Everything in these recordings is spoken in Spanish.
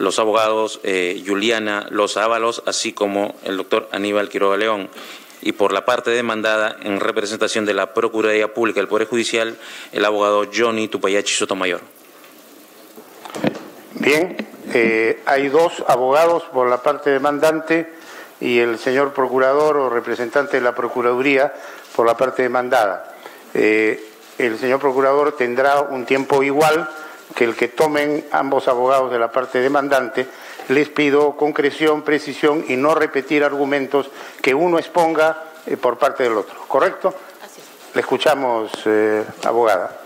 los abogados eh, Juliana Los Ábalos, así como el doctor Aníbal Quiroga León. Y por la parte demandada, en representación de la Procuraduría Pública del Poder Judicial, el abogado Johnny Tupayachi Sotomayor. Bien, eh, hay dos abogados por la parte demandante y el señor procurador o representante de la Procuraduría por la parte demandada. Eh, el señor procurador tendrá un tiempo igual que el que tomen ambos abogados de la parte demandante. Les pido concreción, precisión y no repetir argumentos que uno exponga eh, por parte del otro. ¿Correcto? Así Le escuchamos, eh, abogada.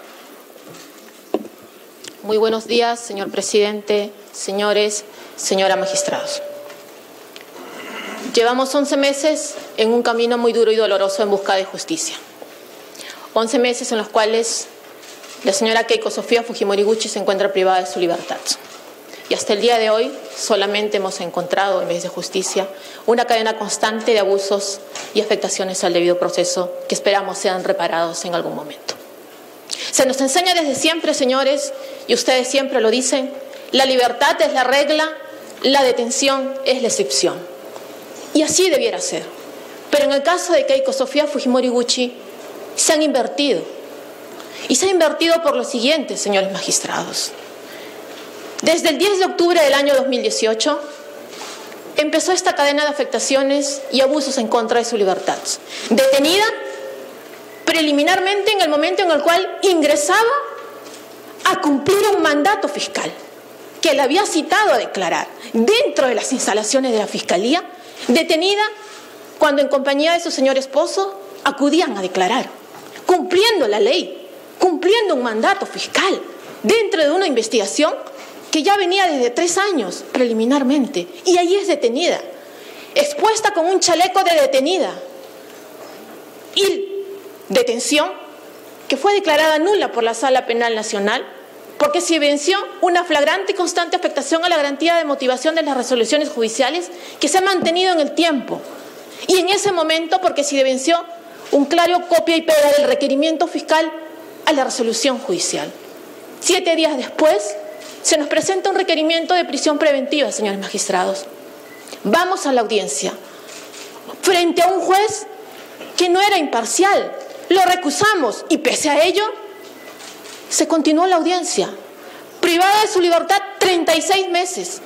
Muy buenos días, señor presidente, señores, señora magistrados. Llevamos 11 meses en un camino muy duro y doloroso en busca de justicia. 11 meses en los cuales la señora Keiko Sofía Fujimori se encuentra privada de su libertad. Y hasta el día de hoy solamente hemos encontrado, en vez de justicia, una cadena constante de abusos y afectaciones al debido proceso que esperamos sean reparados en algún momento. Se nos enseña desde siempre, señores, y ustedes siempre lo dicen, la libertad es la regla, la detención es la excepción. Y así debiera ser. Pero en el caso de Keiko Sofía Fujimori Gucci, se han invertido. Y se ha invertido por lo siguiente, señores magistrados. Desde el 10 de octubre del año 2018, empezó esta cadena de afectaciones y abusos en contra de su libertad. Detenida preliminarmente en el momento en el cual ingresaba a cumplir un mandato fiscal que le había citado a declarar dentro de las instalaciones de la Fiscalía detenida cuando en compañía de su señor esposo acudían a declarar, cumpliendo la ley, cumpliendo un mandato fiscal, dentro de una investigación que ya venía desde tres años preliminarmente, y ahí es detenida, expuesta con un chaleco de detenida y detención que fue declarada nula por la Sala Penal Nacional porque se venció una flagrante y constante afectación a la garantía de motivación de las resoluciones judiciales que se ha mantenido en el tiempo. Y en ese momento, porque se venció un claro copia y pega del requerimiento fiscal a la resolución judicial. Siete días después, se nos presenta un requerimiento de prisión preventiva, señores magistrados. Vamos a la audiencia, frente a un juez que no era imparcial. Lo recusamos y pese a ello se continuó la audiencia. Privada de su libertad 36 meses.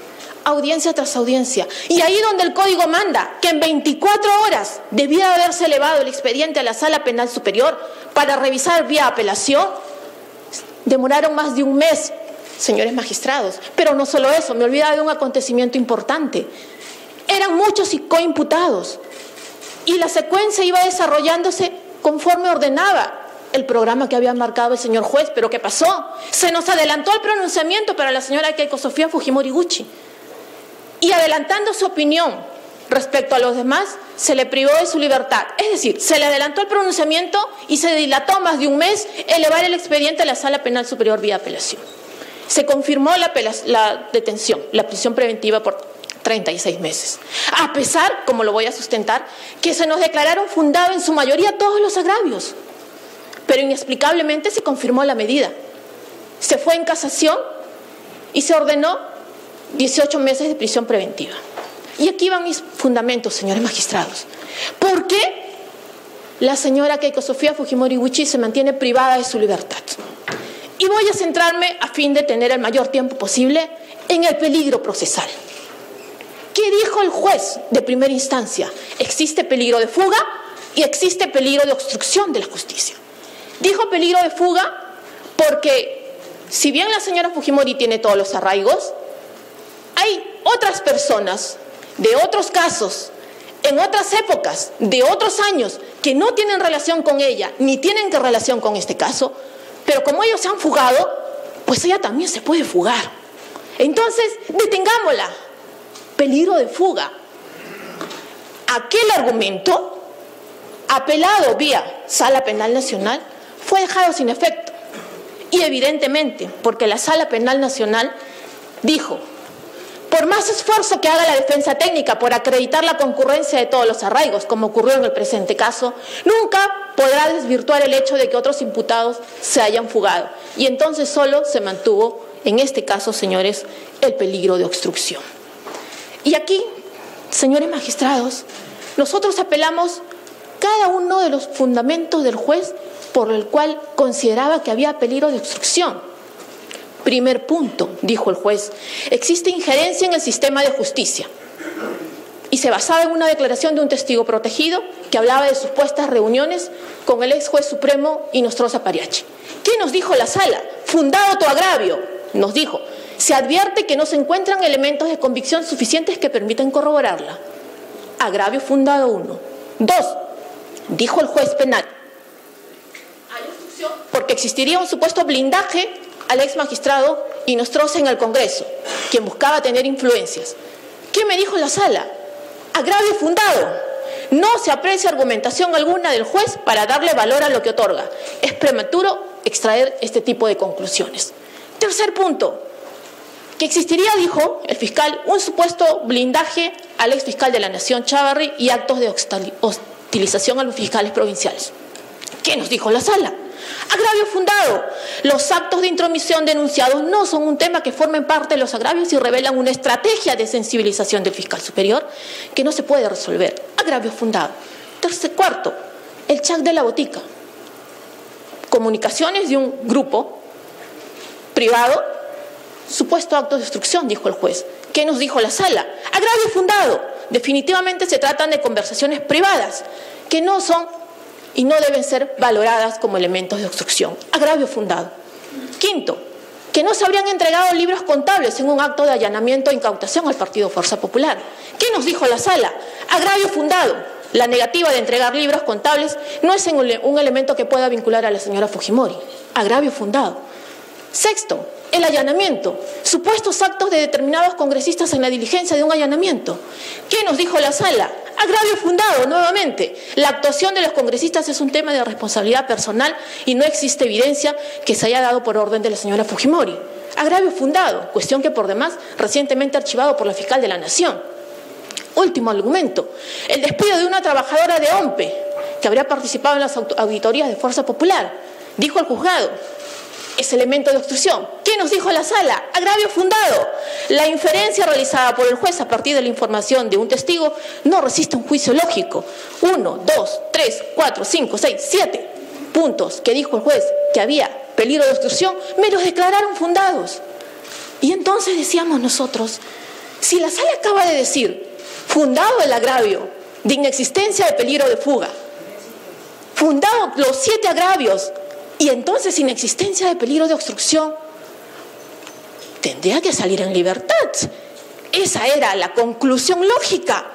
Audiencia tras audiencia. Y ahí donde el código manda que en 24 horas debía haberse elevado el expediente a la sala penal superior para revisar vía apelación, demoraron más de un mes, señores magistrados. Pero no solo eso, me olvidaba de un acontecimiento importante. Eran muchos coimputados y la secuencia iba desarrollándose conforme ordenaba el programa que había marcado el señor juez, pero ¿qué pasó? Se nos adelantó el pronunciamiento para la señora Keiko Sofía Fujimori Gucci. Y adelantando su opinión respecto a los demás, se le privó de su libertad. Es decir, se le adelantó el pronunciamiento y se dilató más de un mes elevar el expediente a la Sala Penal Superior vía apelación. Se confirmó la, detención, la prisión preventiva por 36 meses. A pesar, como lo voy a sustentar, que se nos declararon fundados en su mayoría todos los agravios pero inexplicablemente se confirmó la medida. Se fue en casación y se ordenó 18 meses de prisión preventiva. Y aquí van mis fundamentos, señores magistrados. ¿Por qué la señora Keiko Sofía Fujimori Gucci se mantiene privada de su libertad? Y voy a centrarme, a fin de tener el mayor tiempo posible, en el peligro procesal. ¿Qué dijo el juez de primera instancia? Existe peligro de fuga y existe peligro de obstrucción de la justicia. Dijo peligro de fuga porque si bien la señora Fujimori tiene todos los arraigos, hay otras personas de otros casos, en otras épocas, de otros años, que no tienen relación con ella, ni tienen que relación con este caso, pero como ellos se han fugado, pues ella también se puede fugar. Entonces, detengámosla. Peligro de fuga. Aquel argumento, apelado vía Sala Penal Nacional, fue dejado sin efecto. Y evidentemente, porque la Sala Penal Nacional dijo, por más esfuerzo que haga la defensa técnica por acreditar la concurrencia de todos los arraigos, como ocurrió en el presente caso, nunca podrá desvirtuar el hecho de que otros imputados se hayan fugado. Y entonces solo se mantuvo, en este caso, señores, el peligro de obstrucción. Y aquí, señores magistrados, nosotros apelamos cada uno de los fundamentos del juez por el cual consideraba que había peligro de obstrucción. Primer punto, dijo el juez, existe injerencia en el sistema de justicia. Y se basaba en una declaración de un testigo protegido que hablaba de supuestas reuniones con el ex juez supremo Inostroza Pariachi. ¿Qué nos dijo la sala? Fundado tu agravio, nos dijo. Se advierte que no se encuentran elementos de convicción suficientes que permiten corroborarla. Agravio fundado uno. Dos, dijo el juez penal, porque existiría un supuesto blindaje al ex magistrado Inostroza en el Congreso, quien buscaba tener influencias. ¿Qué me dijo la sala? Agravio fundado. No se aprecia argumentación alguna del juez para darle valor a lo que otorga. Es prematuro extraer este tipo de conclusiones. Tercer punto, que existiría, dijo el fiscal, un supuesto blindaje al ex fiscal de la Nación Chavarri y actos de hostilización a los fiscales provinciales. ¿Qué nos dijo la sala? Agravio fundado. Los actos de intromisión denunciados no son un tema que formen parte de los agravios y revelan una estrategia de sensibilización del fiscal superior que no se puede resolver. Agravio fundado. Tercer, cuarto, el chat de la botica. Comunicaciones de un grupo privado, supuesto acto de destrucción, dijo el juez. ¿Qué nos dijo la sala? Agravio fundado. Definitivamente se tratan de conversaciones privadas que no son y no deben ser valoradas como elementos de obstrucción. Agravio fundado. Quinto, que no se habrían entregado libros contables en un acto de allanamiento e incautación al Partido Fuerza Popular. ¿Qué nos dijo la sala? Agravio fundado. La negativa de entregar libros contables no es un elemento que pueda vincular a la señora Fujimori. Agravio fundado. Sexto, el allanamiento, supuestos actos de determinados congresistas en la diligencia de un allanamiento. ¿Qué nos dijo la sala? Agravio fundado, nuevamente. La actuación de los congresistas es un tema de responsabilidad personal y no existe evidencia que se haya dado por orden de la señora Fujimori. Agravio fundado, cuestión que por demás recientemente archivado por la fiscal de la Nación. Último argumento, el despido de una trabajadora de OMPE que habría participado en las auditorías de Fuerza Popular. Dijo el juzgado, es elemento de obstrucción. ¿Qué nos dijo la sala? Agravio fundado. La inferencia realizada por el juez a partir de la información de un testigo no resiste un juicio lógico. Uno, dos, tres, cuatro, cinco, seis, siete puntos que dijo el juez que había peligro de obstrucción, me los declararon fundados. Y entonces decíamos nosotros, si la sala acaba de decir, fundado el agravio de inexistencia de peligro de fuga, fundado los siete agravios y entonces, sin existencia de peligro de obstrucción, tendría que salir en libertad. Esa era la conclusión lógica.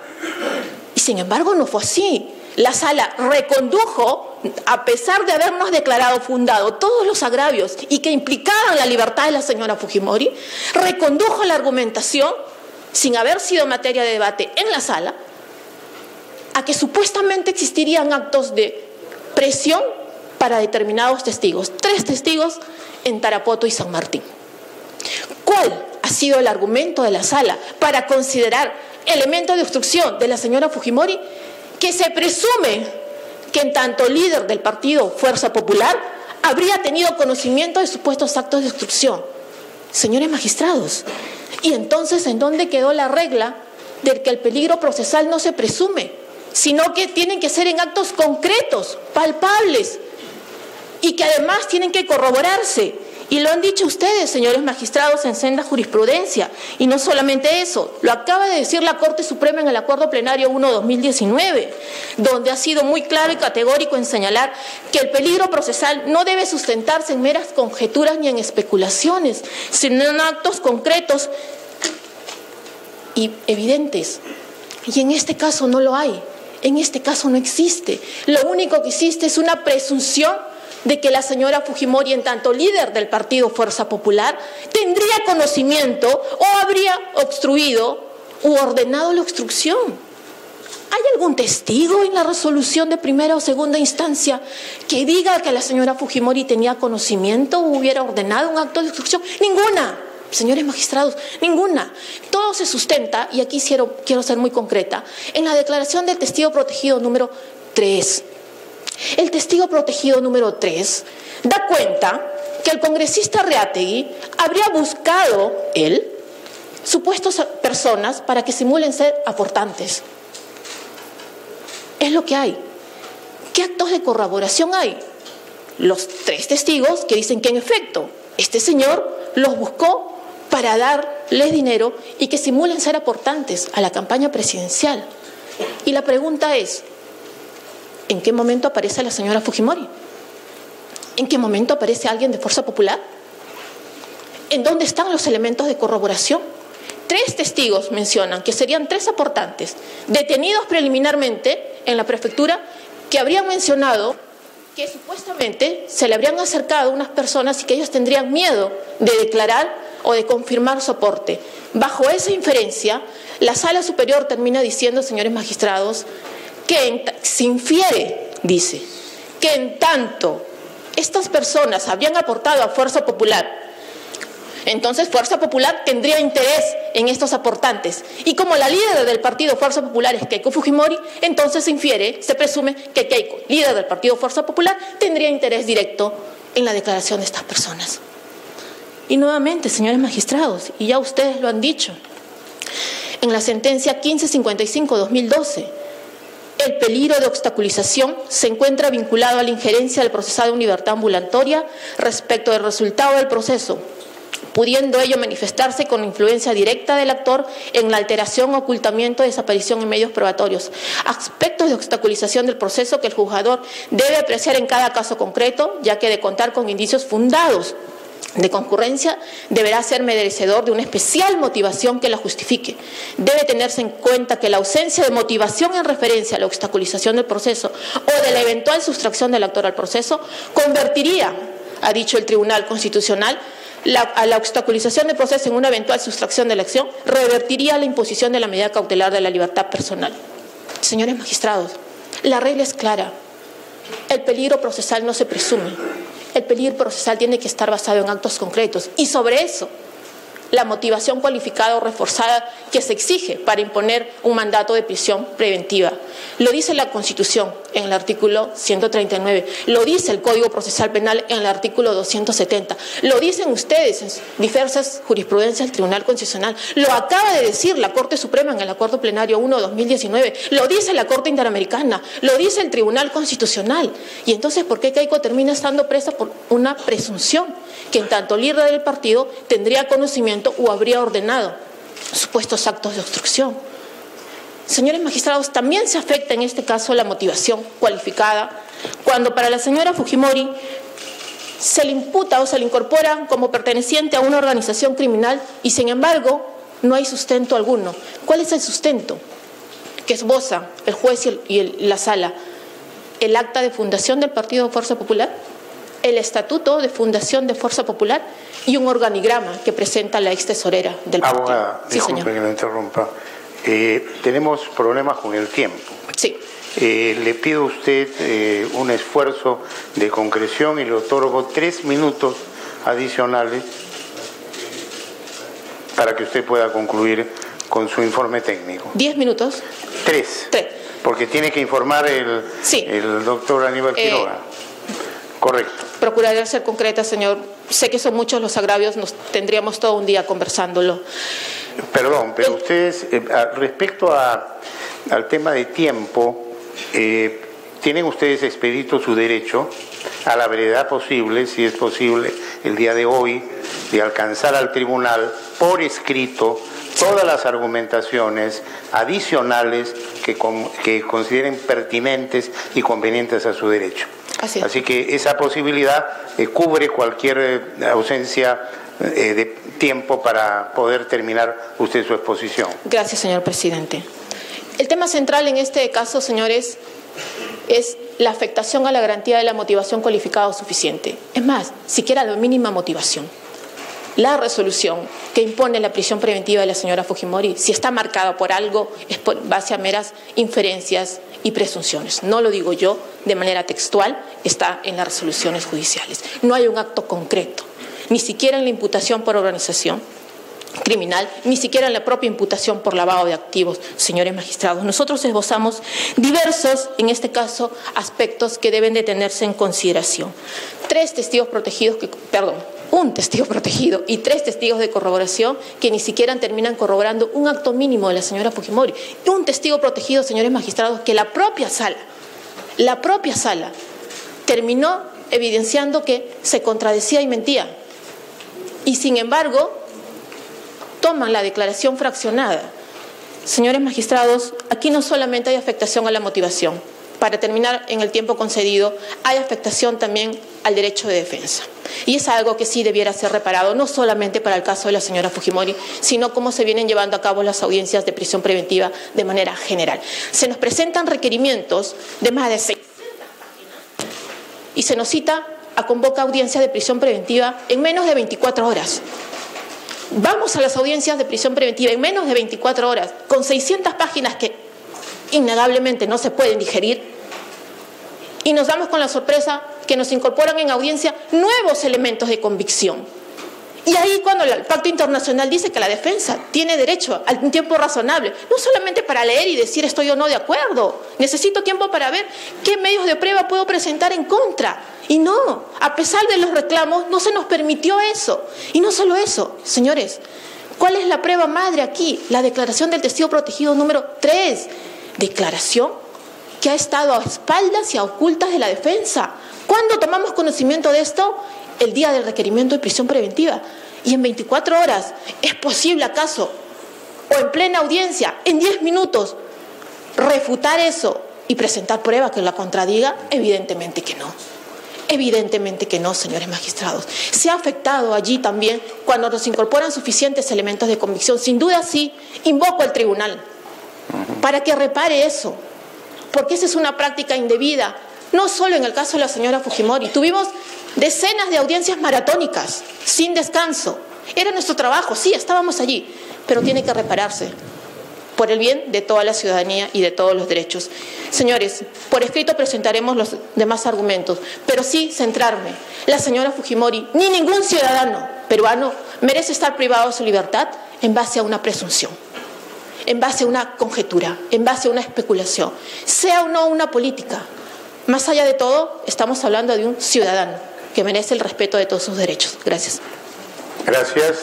Y sin embargo no fue así. La sala recondujo, a pesar de habernos declarado fundado todos los agravios y que implicaban la libertad de la señora Fujimori, recondujo la argumentación, sin haber sido materia de debate en la sala, a que supuestamente existirían actos de presión para determinados testigos, tres testigos en Tarapoto y San Martín. ¿Cuál ha sido el argumento de la sala para considerar elemento de obstrucción de la señora Fujimori que se presume que en tanto líder del partido Fuerza Popular habría tenido conocimiento de supuestos actos de obstrucción? Señores magistrados, ¿y entonces en dónde quedó la regla de que el peligro procesal no se presume, sino que tienen que ser en actos concretos, palpables, y que además tienen que corroborarse. Y lo han dicho ustedes, señores magistrados, en senda jurisprudencia. Y no solamente eso, lo acaba de decir la Corte Suprema en el Acuerdo Plenario 1-2019, donde ha sido muy claro y categórico en señalar que el peligro procesal no debe sustentarse en meras conjeturas ni en especulaciones, sino en actos concretos y evidentes. Y en este caso no lo hay. En este caso no existe. Lo único que existe es una presunción de que la señora Fujimori, en tanto líder del partido Fuerza Popular, tendría conocimiento o habría obstruido u ordenado la obstrucción. ¿Hay algún testigo en la resolución de primera o segunda instancia que diga que la señora Fujimori tenía conocimiento o hubiera ordenado un acto de obstrucción? Ninguna. Señores magistrados, ninguna. Todo se sustenta, y aquí quiero, quiero ser muy concreta, en la declaración del testigo protegido número 3 el testigo protegido número 3 da cuenta que el congresista Reategui habría buscado él supuestos personas para que simulen ser aportantes. Es lo que hay. ¿Qué actos de corroboración hay? Los tres testigos que dicen que en efecto este señor los buscó para darles dinero y que simulen ser aportantes a la campaña presidencial. Y la pregunta es, ¿en qué momento aparece la señora Fujimori? ¿En qué momento aparece alguien de Fuerza Popular? ¿En dónde están los elementos de corroboración? Tres testigos mencionan que serían tres aportantes detenidos preliminarmente en la prefectura que habrían mencionado que supuestamente se le habrían acercado unas personas y que ellos tendrían miedo de declarar o de confirmar su. Bajo esa inferencia, la sala superior termina diciendo, señores magistrados, que se infiere, dice, que en tanto estas personas habían aportado a Fuerza Popular entonces Fuerza Popular tendría interés en estos aportantes. Y como la líder del partido Fuerza Popular es Keiko Fujimori, entonces se infiere, se presume que Keiko, líder del partido Fuerza Popular, tendría interés directo en la declaración de estas personas. Y nuevamente, señores magistrados, y ya ustedes lo han dicho, en la sentencia 1555-2012, el peligro de obstaculización se encuentra vinculado a la injerencia del procesado en libertad ambulatoria respecto del resultado del proceso, pudiendo ello manifestarse con influencia directa del actor en la alteración, ocultamiento, desaparición en medios probatorios. Aspectos de obstaculización del proceso que el juzgador debe apreciar en cada caso concreto, ya que de contar con indicios fundados de concurrencia deberá ser merecedor de una especial motivación que la justifique. Debe tenerse en cuenta que la ausencia de motivación en referencia a la obstaculización del proceso o de la eventual sustracción del actor al proceso convertiría, ha dicho el Tribunal Constitucional, a la obstaculización del proceso en una eventual sustracción de la acción revertiría la imposición de la medida cautelar de la libertad personal. Señores magistrados, la regla es clara. El peligro procesal no se presume. El peligro procesal tiene que estar basado en actos concretos. Y sobre eso la motivación cualificada o reforzada que se exige para imponer un mandato de prisión preventiva. Lo dice la Constitución en el artículo 139, lo dice el Código Procesal Penal en el artículo 270, lo dicen ustedes en diversas jurisprudencias del Tribunal Constitucional, lo acaba de decir la Corte Suprema en el Acuerdo Plenario 1 de 2019, lo dice la Corte Interamericana, lo dice el Tribunal Constitucional. Y entonces, ¿por qué Keiko termina estando presa por una presunción que en tanto líder del partido tendría conocimiento o habría ordenado supuestos actos de obstrucción. Señores magistrados, también se afecta en este caso la motivación cualificada cuando para la señora Fujimori se le imputa o se le incorpora como perteneciente a una organización criminal y sin embargo no hay sustento alguno. ¿Cuál es el sustento? Que esboza el juez y, la sala. El acta de fundación del Partido Fuerza Popular el estatuto de fundación de Fuerza Popular y un organigrama que presenta la ex tesorera del partido. Abogada, disculpe que lo interrumpa. Eh, tenemos problemas con el tiempo. Sí. Eh, le pido a usted eh, un esfuerzo de concreción y le otorgo tres minutos adicionales para que usted pueda concluir con su informe técnico. ¿Diez minutos? Tres. Tres. Porque tiene que informar el, el doctor Aníbal Quiroga. Correcto. Procuraré ser concreta, señor. Sé que son muchos los agravios, nos tendríamos todo un día conversándolo. Perdón, pero ustedes, eh, respecto al tema de tiempo, eh, ¿tienen ustedes expedito su derecho a la brevedad posible, si es posible, el día de hoy, de alcanzar al tribunal por escrito todas las argumentaciones adicionales que, que consideren pertinentes y convenientes a su derecho? Así, que esa posibilidad eh, cubre cualquier eh, ausencia eh, de tiempo para poder terminar usted su exposición. Gracias, señor presidente. El tema central en este caso, señores, es la afectación a la garantía de la motivación cualificada o suficiente. Es más, siquiera la mínima motivación. La resolución que impone la prisión preventiva de la señora Fujimori, si está marcada por algo, es por base a meras inferencias y presunciones. No lo digo yo de manera textual, está en las resoluciones judiciales. No hay un acto concreto, ni siquiera en la imputación por organización criminal, ni siquiera en la propia imputación por lavado de activos, señores magistrados. Nosotros esbozamos diversos, en este caso, aspectos que deben de tenerse en consideración. Tres testigos protegidos, que, perdón, un testigo protegido y tres testigos de corroboración que ni siquiera terminan corroborando un acto mínimo de la señora Fujimori. Un testigo protegido, señores magistrados, que la propia sala, la propia sala, terminó evidenciando que se contradecía y mentía. Y sin embargo, toman la declaración fraccionada. Señores magistrados, aquí no solamente hay afectación a la motivación, para terminar en el tiempo concedido, hay afectación también al derecho de defensa. Y es algo que sí debiera ser reparado, no solamente para el caso de la señora Fujimori, sino cómo se vienen llevando a cabo las audiencias de prisión preventiva de manera general. Se nos presentan requerimientos de más de 600 páginas y se nos cita a convocar audiencias de prisión preventiva en menos de 24 horas. Vamos a las audiencias de prisión preventiva en menos de 24 horas, con 600 páginas que innegablemente no se pueden digerir, y nos damos con la sorpresa que nos incorporan en audiencia nuevos elementos de convicción. Y ahí cuando el Pacto Internacional dice que la defensa tiene derecho a un tiempo razonable, no solamente para leer y decir estoy o no de acuerdo, necesito tiempo para ver qué medios de prueba puedo presentar en contra. Y no, a pesar de los reclamos, no se nos permitió eso. Y no solo eso, señores, ¿cuál es la prueba madre aquí? La declaración del testigo protegido número 3. Declaración que ha estado a espaldas y a ocultas de la defensa. ¿Cuándo tomamos conocimiento de esto? El día del requerimiento de prisión preventiva. Y en 24 horas, ¿es posible acaso? O en plena audiencia, en 10 minutos, refutar eso y presentar prueba que la contradiga? Evidentemente que no. Evidentemente que no, señores magistrados. Se ha afectado allí también cuando nos incorporan suficientes elementos de convicción. Sin duda sí, invoco al tribunal para que repare eso porque esa es una práctica indebida, no solo en el caso de la señora Fujimori. Tuvimos decenas de audiencias maratónicas, sin descanso. Era nuestro trabajo, sí, estábamos allí, pero tiene que repararse por el bien de toda la ciudadanía y de todos los derechos. Señores, por escrito presentaremos los demás argumentos, pero sí centrarme. La señora Fujimori, ni ningún ciudadano peruano merece estar privado de su libertad en base a una presunción en base a una conjetura, en base a una especulación, sea o no una política. Más allá de todo, estamos hablando de un ciudadano que merece el respeto de todos sus derechos. Gracias. Gracias.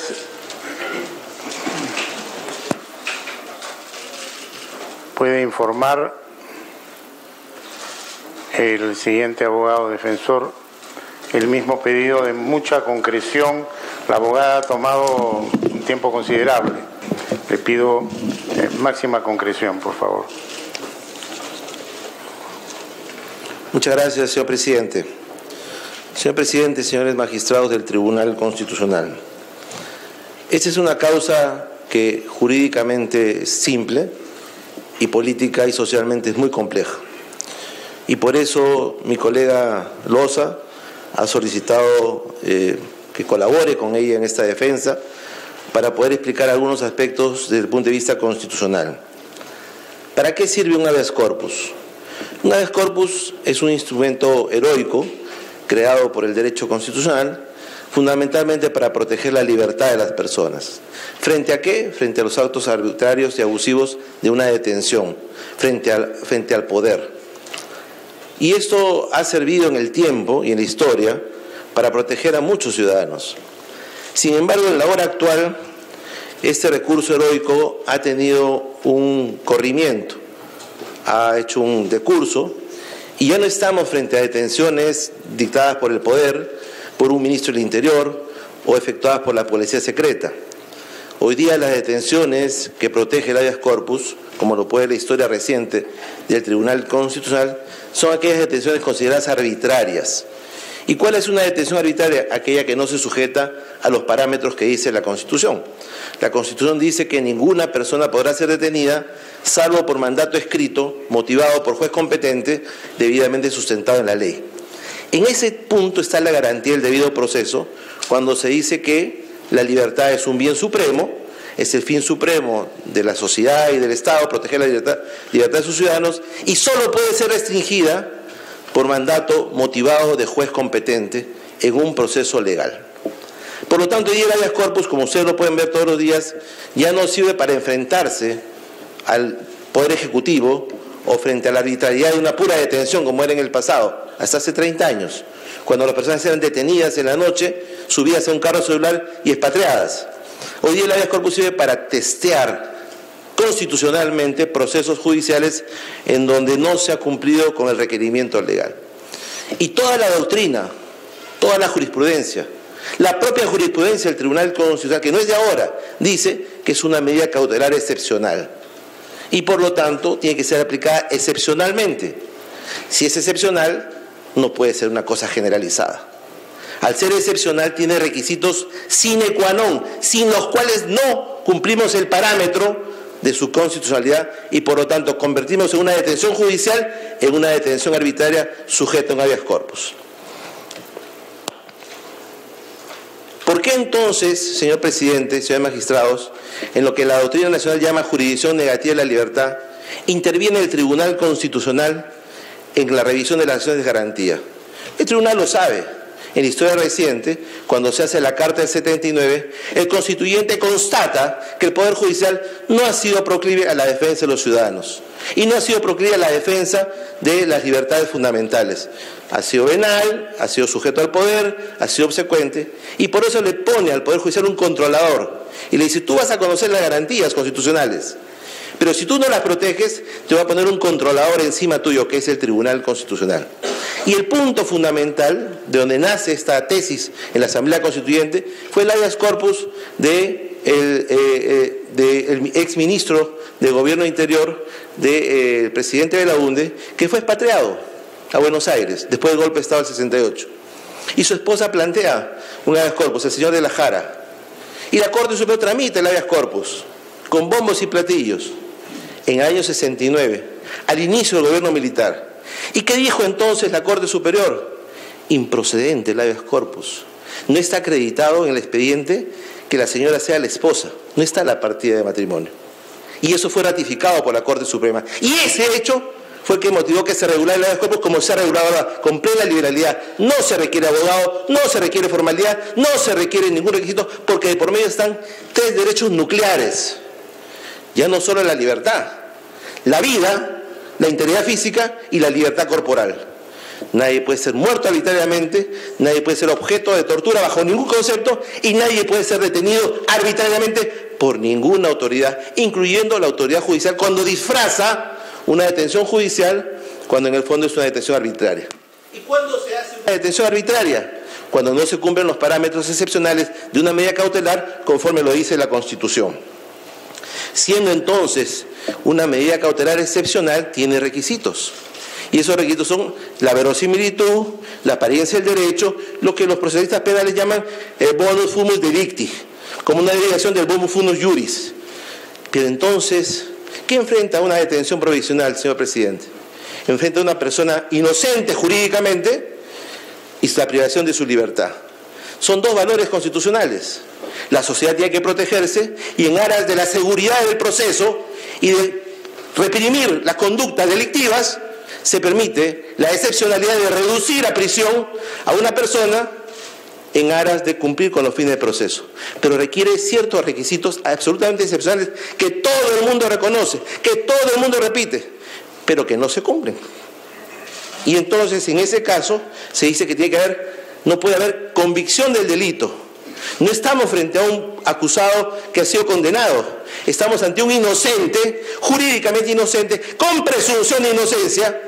Puede informar el siguiente abogado defensor el mismo pedido de mucha concreción. La abogada ha tomado un tiempo considerable. Le pido eh, máxima concreción, por favor. Muchas gracias, señor presidente. Señor presidente, señores magistrados del Tribunal Constitucional, esta es una causa que jurídicamente es simple y política y socialmente es muy compleja. Y por eso mi colega Loza ha solicitado eh, que colabore con ella en esta defensa para poder explicar algunos aspectos desde el punto de vista constitucional. ¿Para qué sirve un habeas corpus? Un habeas corpus es un instrumento heroico creado por el derecho constitucional fundamentalmente para proteger la libertad de las personas. ¿Frente a qué? Frente a los actos arbitrarios y abusivos de una detención, frente al, frente al poder. Y esto ha servido en el tiempo y en la historia para proteger a muchos ciudadanos. Sin embargo, en la hora actual, este recurso heroico ha tenido un corrimiento, ha hecho un decurso y ya no estamos frente a detenciones dictadas por el poder, por un ministro del Interior o efectuadas por la policía secreta. Hoy día las detenciones que protege el habeas corpus, como lo puede la historia reciente del Tribunal Constitucional, son aquellas detenciones consideradas arbitrarias, ¿Y cuál es una detención arbitraria? Aquella que no se sujeta a los parámetros que dice la Constitución. La Constitución dice que ninguna persona podrá ser detenida salvo por mandato escrito, motivado por juez competente, debidamente sustentado en la ley. En ese punto está la garantía del debido proceso, cuando se dice que la libertad es un bien supremo, es el fin supremo de la sociedad y del Estado, proteger la libertad, libertad de sus ciudadanos, y solo puede ser restringida por mandato motivado de juez competente en un proceso legal. Por lo tanto, hoy el habeas corpus, como ustedes lo pueden ver todos los días, ya no sirve para enfrentarse al Poder Ejecutivo o frente a la arbitrariedad de una pura detención como era en el pasado, hasta hace 30 años. Cuando las personas eran detenidas en la noche, subidas a un carro celular y expatriadas. Hoy el habeas corpus sirve para testear constitucionalmente procesos judiciales en donde no se ha cumplido con el requerimiento legal. Y toda la doctrina, toda la jurisprudencia, la propia jurisprudencia del Tribunal Constitucional, que no es de ahora, dice que es una medida cautelar excepcional y por lo tanto tiene que ser aplicada excepcionalmente. Si es excepcional, no puede ser una cosa generalizada. Al ser excepcional tiene requisitos sine qua non, sin los cuales no cumplimos el parámetro de su constitucionalidad y por lo tanto convertimos en una detención judicial en una detención arbitraria sujeta a un habeas corpus. ¿Por qué entonces, señor presidente, señores magistrados, en lo que la doctrina nacional llama jurisdicción negativa de la libertad, interviene el Tribunal Constitucional en la revisión de las acciones de garantía? El tribunal lo sabe, en la historia reciente, cuando se hace la Carta del 79, el constituyente constata que el Poder Judicial no ha sido proclive a la defensa de los ciudadanos y no ha sido proclive a la defensa de las libertades fundamentales. Ha sido venal, ha sido sujeto al poder, ha sido obsecuente y por eso le pone al Poder Judicial un controlador y le dice, tú vas a conocer las garantías constitucionales. Pero si tú no las proteges, te va a poner un controlador encima tuyo, que es el Tribunal Constitucional. Y el punto fundamental de donde nace esta tesis en la Asamblea Constituyente fue el habeas corpus del de eh, eh, ex ministro de Gobierno Interior, del eh, presidente de la UNDE, que fue expatriado a Buenos Aires después del golpe de Estado del 68. Y su esposa plantea un habeas corpus, el señor de la Jara. Y la Corte Superior tramita el habeas corpus, con bombos y platillos, en el año 69, al inicio del gobierno militar. ¿Y qué dijo entonces la Corte Superior? Improcedente el habeas corpus. No está acreditado en el expediente que la señora sea la esposa, no está la partida de matrimonio. Y eso fue ratificado por la Corte Suprema. Y ese hecho fue que motivó que se regulara el habeas corpus como se ha regulado ahora, con plena liberalidad. No se requiere abogado, no se requiere formalidad, no se requiere ningún requisito, porque de por medio están tres derechos nucleares. Ya no solo la libertad, la vida, la integridad física y la libertad corporal. Nadie puede ser muerto arbitrariamente, nadie puede ser objeto de tortura bajo ningún concepto y nadie puede ser detenido arbitrariamente por ninguna autoridad, incluyendo la autoridad judicial, cuando disfraza una detención judicial, cuando en el fondo es una detención arbitraria. ¿Y cuándo se hace una detención arbitraria? Cuando no se cumplen los parámetros excepcionales de una medida cautelar conforme lo dice la Constitución. Siendo entonces una medida cautelar excepcional, tiene requisitos. Y esos requisitos son la verosimilitud, la apariencia del derecho, lo que los procesistas penales llaman el bonus fumus delicti, como una derivación del bonus fumus juris. Pero entonces, ¿qué enfrenta una detención provisional, señor presidente? Enfrenta a una persona inocente jurídicamente y la privación de su libertad. Son dos valores constitucionales. La sociedad tiene que protegerse y en aras de la seguridad del proceso y de reprimir las conductas delictivas, se permite la excepcionalidad de reducir a prisión a una persona en aras de cumplir con los fines del proceso. Pero requiere ciertos requisitos absolutamente excepcionales que todo el mundo reconoce, que todo el mundo repite, pero que no se cumplen. Y entonces, en ese caso, se dice que tiene que haber, no puede haber convicción del delito, no estamos frente a un acusado que ha sido condenado. Estamos ante un inocente, jurídicamente inocente, con presunción de inocencia,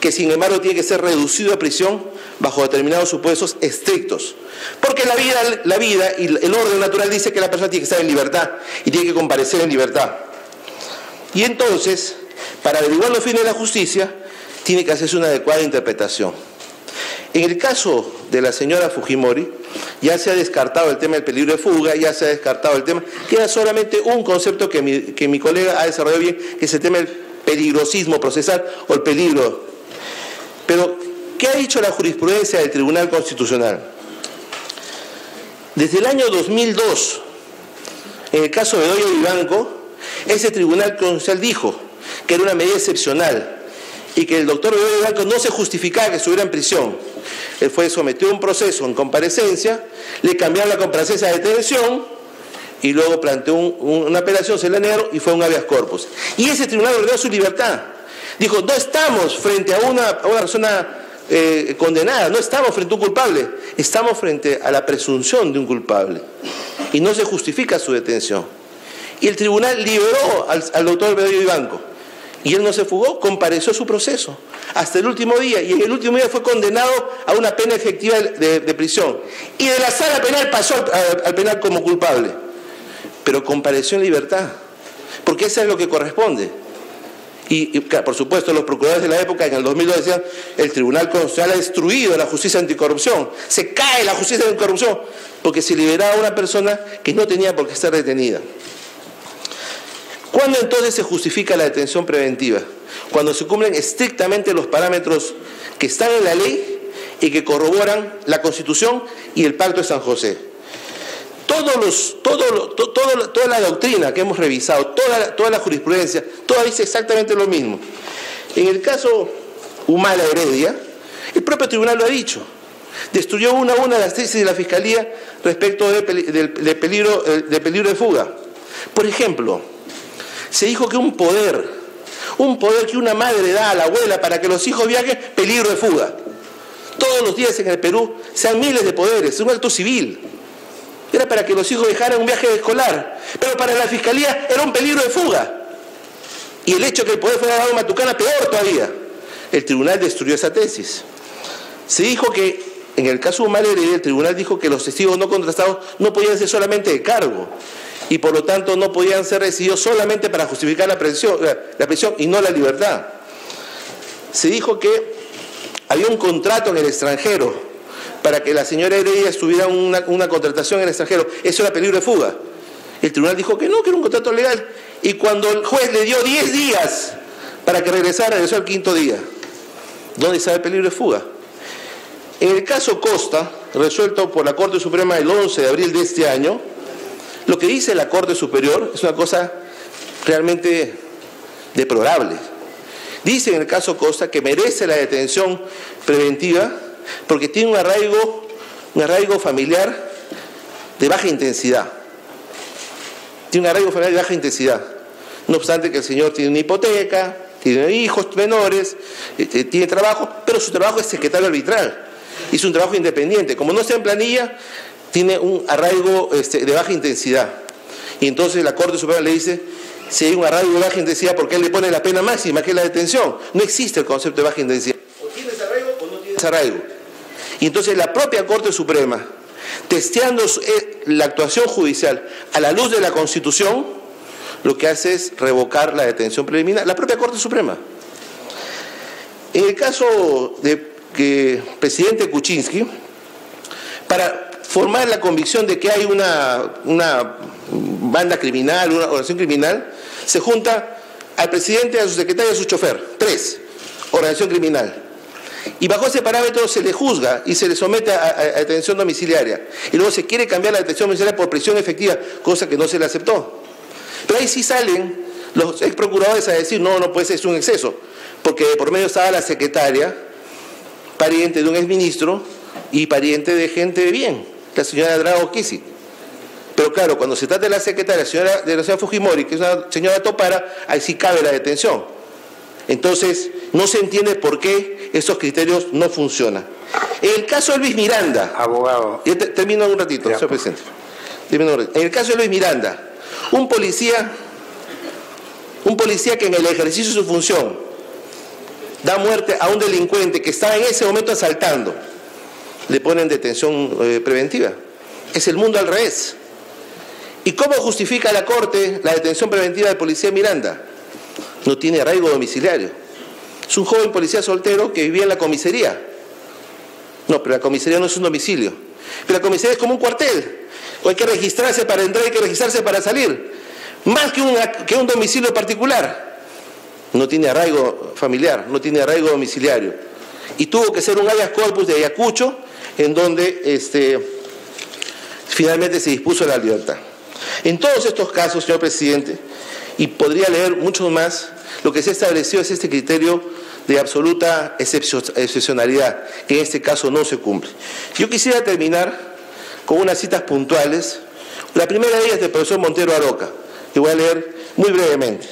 que sin embargo tiene que ser reducido a prisión bajo determinados supuestos estrictos. Porque la vida, la vida y el orden natural dice que la persona tiene que estar en libertad y tiene que comparecer en libertad. Y entonces, para averiguar los fines de la justicia, tiene que hacerse una adecuada interpretación. En el caso de la señora Fujimori, ya se ha descartado el tema del peligro de fuga, ya se ha descartado el tema, queda solamente un concepto que mi, que mi colega ha desarrollado bien, que es el tema del peligrosismo procesal o el peligro. Pero, ¿qué ha dicho la jurisprudencia del Tribunal Constitucional? Desde el año 2002, en el caso de Doyo Vivanco, ese Tribunal Constitucional dijo que era una medida excepcional y que el doctor Bedoya Blanco no se justificaba que estuviera en prisión. Él fue sometido a un proceso en comparecencia, le cambiaron la comparecencia de detención y luego planteó una apelación, se la negaron y fue un habeas corpus. Y ese tribunal ordenó su libertad. Dijo, no estamos frente a una, persona eh, condenada, no estamos frente a un culpable, estamos frente a la presunción de un culpable y no se justifica su detención. Y el tribunal liberó al, doctor Pedro Ibanco y él no se fugó, compareció su proceso hasta el último día y en el último día fue condenado a una pena efectiva de, prisión y de la sala penal pasó al penal como culpable, pero compareció en libertad, porque eso es lo que corresponde. Y, por supuesto, los procuradores de la época en el 2002 decían, el Tribunal Constitucional ha destruido la justicia anticorrupción, se cae la justicia anticorrupción, porque se liberaba a una persona que no tenía por qué estar detenida. ¿Cuándo entonces se justifica la detención preventiva? Cuando se cumplen estrictamente los parámetros que están en la ley y que corroboran la Constitución y el Pacto de San José todos los, toda la doctrina que hemos revisado, toda, la jurisprudencia, toda dice exactamente lo mismo. En el caso Humala Heredia, el propio tribunal lo ha dicho. Destruyó una a una las tesis de la Fiscalía respecto de, peligro, eh, de peligro de fuga. Por ejemplo, se dijo que un poder, un poder que una madre da a la abuela para que los hijos viajen, peligro de fuga. Todos los días en el Perú sean miles de poderes, es un acto civil. Era para que los hijos dejaran un viaje escolar. Pero para la fiscalía era un peligro de fuga. Y el hecho que el poder fuera dado a Matucana, peor todavía. El tribunal destruyó esa tesis. Se dijo que, en el caso de Heredia, el tribunal dijo que los testigos no contrastados no podían ser solamente de cargo y por lo tanto no podían ser recibidos solamente para justificar la prisión, la prisión y no la libertad. Se dijo que había un contrato en el extranjero para que la señora Heredia estuviera una, una contratación en el extranjero. Eso era peligro de fuga. El tribunal dijo que no, que era un contrato legal. Y cuando el juez le dio 10 días para que regresara, regresó al quinto día. ¿Dónde está el peligro de fuga? En el caso Costa, resuelto por la Corte Suprema el 11 de abril de este año, lo que dice la Corte Superior es una cosa realmente deplorable. Dice en el caso Costa que merece la detención preventiva porque tiene un arraigo, un arraigo familiar de baja intensidad. Tiene un arraigo familiar de baja intensidad. No obstante que el señor tiene una hipoteca, tiene hijos menores, este, tiene trabajo, pero su trabajo es secretario arbitral. Hizo un trabajo independiente. Como no está en planilla, tiene un arraigo este, de baja intensidad. Y entonces la Corte Suprema le dice, si hay un arraigo de baja intensidad, ¿por qué le pone la pena máxima, que es la detención? No existe el concepto de baja intensidad. O tienes arraigo o no tienes arraigo. Y entonces la propia Corte Suprema, testeando eh, la actuación judicial a la luz de la Constitución, lo que hace es revocar la detención preliminar, la propia Corte Suprema. En el caso de que presidente Kuczynski, para formar la convicción de que hay una, una banda criminal, una organización criminal, se junta al presidente, a su secretario a su chofer. Tres, organización criminal. Y bajo ese parámetro se le juzga y se le somete a, detención domiciliaria. Y luego se quiere cambiar la detención domiciliaria por prisión efectiva, cosa que no se le aceptó. Pero ahí sí salen los ex procuradores a decir, no, no puede ser, es un exceso. Porque por medio estaba la secretaria, pariente de un exministro y pariente de gente de bien, la señora Drago Kisi. Pero claro, cuando se trata de la secretaria, señora, de la señora Fujimori, que es una señora Topara, ahí sí cabe la detención. Entonces, no se entiende por qué esos criterios no funcionan. En el caso de Luis Miranda, abogado, termino un ratito, señor presidente. En el caso de Luis Miranda, un policía, un policía que en el ejercicio de su función da muerte a un delincuente que estaba en ese momento asaltando, le ponen detención eh, preventiva. Es el mundo al revés. ¿Y cómo justifica la Corte la detención preventiva del policía Miranda? No tiene arraigo domiciliario. Es un joven policía soltero que vivía en la comisaría. No, pero la comisaría no es un domicilio. Pero la comisaría es como un cuartel. Hay que registrarse para entrar, hay que registrarse para salir. Más que, que un domicilio particular. No tiene arraigo familiar, no tiene arraigo domiciliario. Y tuvo que ser un habeas corpus de Ayacucho, en donde este, finalmente se dispuso la libertad. En todos estos casos, señor presidente, y podría leer mucho más, lo que se ha establecido es este criterio de absoluta excepcionalidad, que en este caso no se cumple. Yo quisiera terminar con unas citas puntuales. La primera de ellas del profesor Montero Aroca, que voy a leer muy brevemente.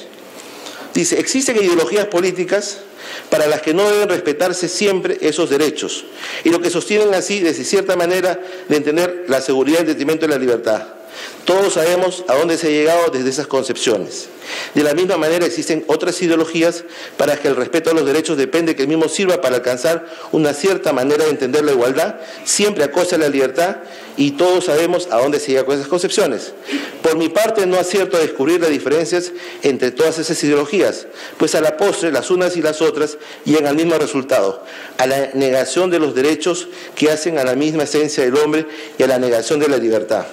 Dice, existen ideologías políticas para las que no deben respetarse siempre esos derechos, y lo que sostienen así, desde cierta manera, de entender la seguridad en detrimento de la libertad. Todos sabemos a dónde se ha llegado desde esas concepciones. De la misma manera existen otras ideologías para que el respeto a los derechos depende que el mismo sirva para alcanzar una cierta manera de entender la igualdad, siempre a costa de la libertad, y todos sabemos a dónde se llega con esas concepciones. Por mi parte no acierto a descubrir las diferencias entre todas esas ideologías, pues a la postre las unas y las otras llegan al mismo resultado, a la negación de los derechos que hacen a la misma esencia del hombre y a la negación de la libertad.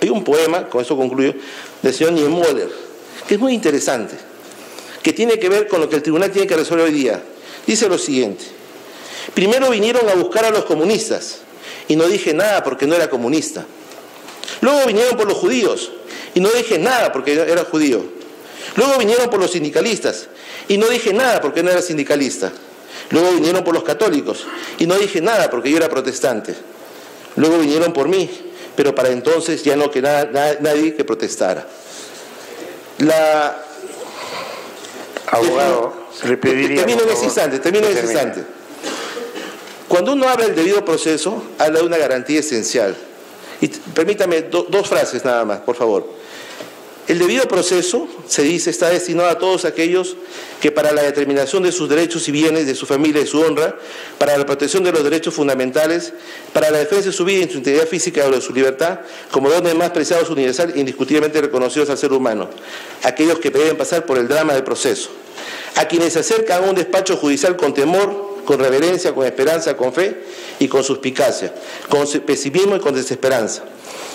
Hay un poema, con eso concluyo, del señor Niemöller, que es muy interesante, que tiene que ver con lo que el tribunal tiene que resolver hoy día. Dice lo siguiente, primero vinieron a buscar a los comunistas y no dije nada porque no era comunista. Luego vinieron por los judíos y no dije nada porque era judío. Luego vinieron por los sindicalistas y no dije nada porque no era sindicalista. Luego vinieron por los católicos y no dije nada porque yo era protestante. Luego vinieron por mí pero para entonces ya no quedaba nadie que protestara. La... Abogado, le pediría... Termino en ese instante, termino en ese instante. Cuando uno habla del debido proceso, habla de una garantía esencial. Y permítame dos frases nada más, por favor. El debido proceso, se dice, está destinado a todos aquellos que para la determinación de sus derechos y bienes, de su familia y su honra, para la protección de los derechos fundamentales, para la defensa de su vida y su integridad física o de su libertad, como dones más preciados, universal e indiscutiblemente reconocidos al ser humano, aquellos que deben pasar por el drama del proceso, a quienes se acercan a un despacho judicial con temor, con reverencia, con esperanza, con fe y con suspicacia, con pesimismo y con desesperanza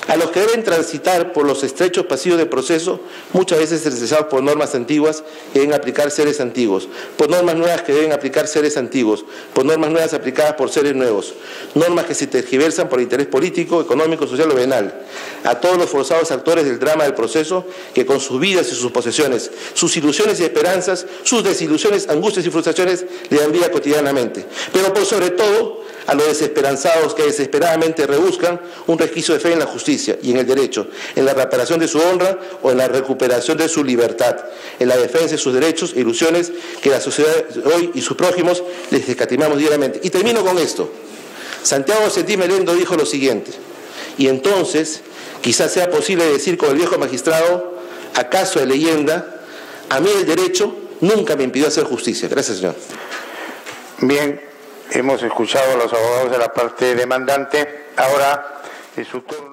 a los que deben transitar por los estrechos pasillos del proceso, muchas veces realizados por normas antiguas que deben aplicar seres antiguos, por normas nuevas que deben aplicar seres antiguos, por normas nuevas aplicadas por seres nuevos, normas que se tergiversan por interés político, económico, social o venal, a todos los forzados actores del drama del proceso que con sus vidas y sus posesiones, sus ilusiones y esperanzas, sus desilusiones, angustias y frustraciones le dan vida cotidianamente, pero por sobre todo a los desesperanzados que desesperadamente rebuscan un resquicio de fe en la justicia y en el derecho, en la reparación de su honra o en la recuperación de su libertad, en la defensa de sus derechos e ilusiones que la sociedad hoy y sus prójimos les descatimamos diariamente. Y termino con esto. Santiago Sentí Melendo dijo lo siguiente, y entonces quizás sea posible decir con el viejo magistrado, acaso de leyenda, a mí el derecho nunca me impidió hacer justicia. Gracias, señor. Bien, Hemos escuchado a los abogados de la parte demandante. Ahora es su turno.